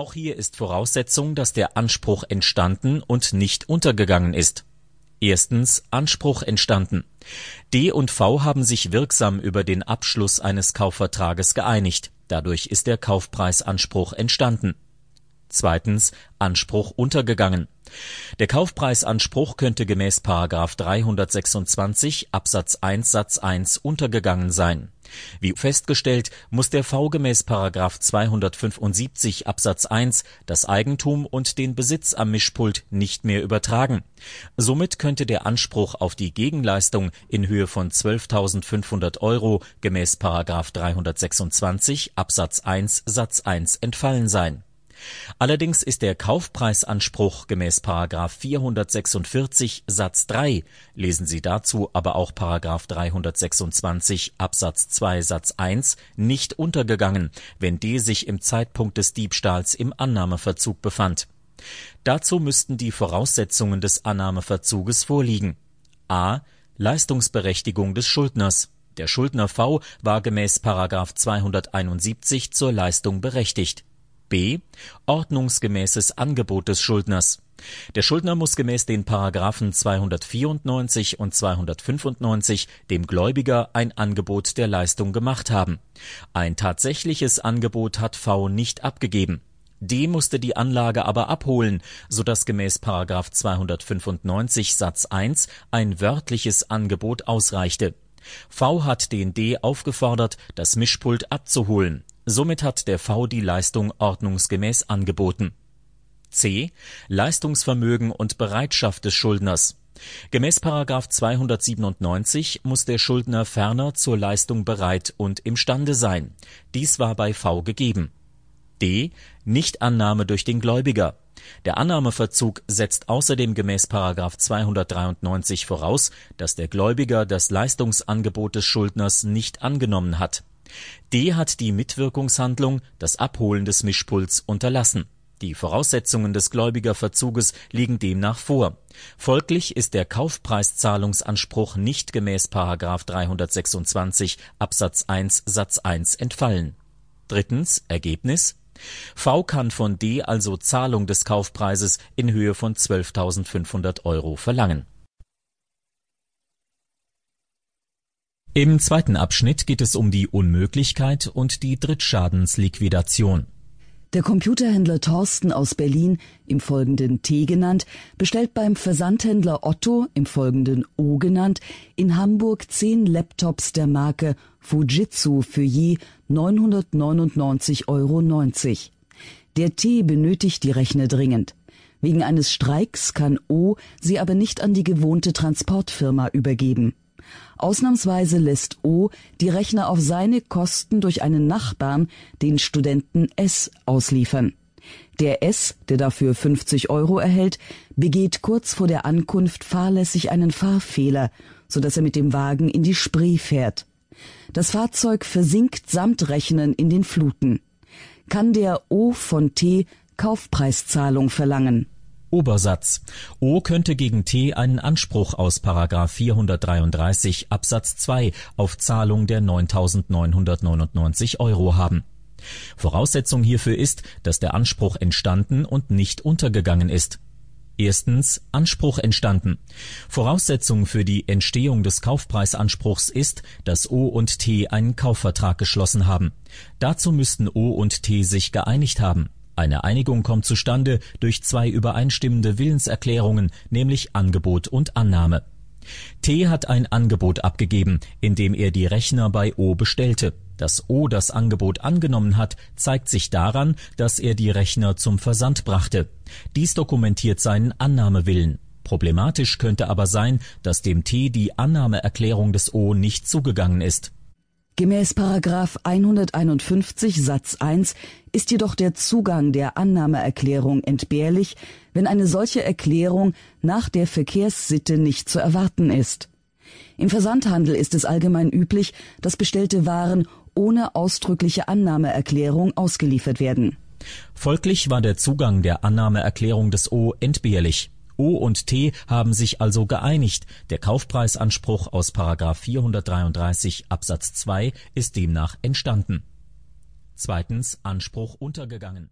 Auch hier ist Voraussetzung, dass der Anspruch entstanden und nicht untergegangen ist. Erstens Anspruch entstanden. D und V haben sich wirksam über den Abschluss eines Kaufvertrages geeinigt. Dadurch ist der Kaufpreisanspruch entstanden. Zweitens Anspruch untergegangen. Der Kaufpreisanspruch könnte gemäß § 326 Absatz 1 Satz 1 untergegangen sein. Wie festgestellt, muss der V gemäß § 275 Absatz 1 das Eigentum und den Besitz am Mischpult nicht mehr übertragen. Somit könnte der Anspruch auf die Gegenleistung in Höhe von 12.500 Euro gemäß § 326 Absatz 1 Satz 1 entfallen sein Allerdings ist der Kaufpreisanspruch gemäß § 446 Satz 3 (lesen Sie dazu aber auch § 326 Absatz 2 Satz 1) nicht untergegangen, wenn D sich im Zeitpunkt des Diebstahls im Annahmeverzug befand. Dazu müssten die Voraussetzungen des Annahmeverzuges vorliegen: a. Leistungsberechtigung des Schuldners. Der Schuldner V war gemäß § 271 zur Leistung berechtigt b Ordnungsgemäßes Angebot des Schuldners. Der Schuldner muss gemäß den §§ 294 und 295 dem Gläubiger ein Angebot der Leistung gemacht haben. Ein tatsächliches Angebot hat V nicht abgegeben. D musste die Anlage aber abholen, so dass gemäß § 295 Satz 1 ein wörtliches Angebot ausreichte. V hat den D aufgefordert, das Mischpult abzuholen Somit hat der V die Leistung ordnungsgemäß angeboten. c Leistungsvermögen und Bereitschaft des Schuldners Gemäß § 297 muss der Schuldner ferner zur Leistung bereit und imstande sein. Dies war bei V gegeben. d Nichtannahme durch den Gläubiger Der Annahmeverzug setzt außerdem gemäß § 293 voraus, dass der Gläubiger das Leistungsangebot des Schuldners nicht angenommen hat D hat die Mitwirkungshandlung, das Abholen des Mischpults, unterlassen. Die Voraussetzungen des Gläubigerverzuges liegen demnach vor. Folglich ist der Kaufpreiszahlungsanspruch nicht gemäß § 326 Absatz 1 Satz 1 entfallen. Drittens Ergebnis V kann von D also Zahlung des Kaufpreises in Höhe von 12.500 Euro verlangen Im zweiten Abschnitt geht es um die Unmöglichkeit und die Drittschadensliquidation. Der Computerhändler Thorsten aus Berlin, im Folgenden T genannt, bestellt beim Versandhändler Otto, im Folgenden O genannt, in Hamburg zehn Laptops der Marke Fujitsu für je 999,90 Euro. Der T benötigt die Rechner dringend. Wegen eines Streiks kann O sie aber nicht an die gewohnte Transportfirma übergeben. Ausnahmsweise lässt O die Rechner auf seine Kosten durch einen Nachbarn, den Studenten S, ausliefern. Der S, der dafür 50 Euro erhält, begeht kurz vor der Ankunft fahrlässig einen Fahrfehler, so dass er mit dem Wagen in die Spree fährt. Das Fahrzeug versinkt samt Rechnen in den Fluten. Kann der O von T Kaufpreiszahlung verlangen Obersatz O könnte gegen T einen Anspruch aus § 433 Absatz 2 auf Zahlung der 9.999 Euro haben. Voraussetzung hierfür ist, dass der Anspruch entstanden und nicht untergegangen ist. Erstens Anspruch entstanden. Voraussetzung für die Entstehung des Kaufpreisanspruchs ist, dass O und T einen Kaufvertrag geschlossen haben. Dazu müssten O und T sich geeinigt haben eine Einigung kommt zustande durch zwei übereinstimmende Willenserklärungen, nämlich Angebot und Annahme. T hat ein Angebot abgegeben, indem er die Rechner bei O bestellte. Dass O das Angebot angenommen hat, zeigt sich daran, dass er die Rechner zum Versand brachte. Dies dokumentiert seinen Annahmewillen. Problematisch könnte aber sein, dass dem T die Annahmeerklärung des O nicht zugegangen ist Gemäß § 151 Satz 1 ist jedoch der Zugang der Annahmeerklärung entbehrlich, wenn eine solche Erklärung nach der Verkehrssitte nicht zu erwarten ist. Im Versandhandel ist es allgemein üblich, dass bestellte Waren ohne ausdrückliche Annahmeerklärung ausgeliefert werden. Folglich war der Zugang der Annahmeerklärung des O entbehrlich O und T haben sich also geeinigt, der Kaufpreisanspruch aus § 433 Absatz 2 ist demnach entstanden. Zweitens Anspruch untergegangen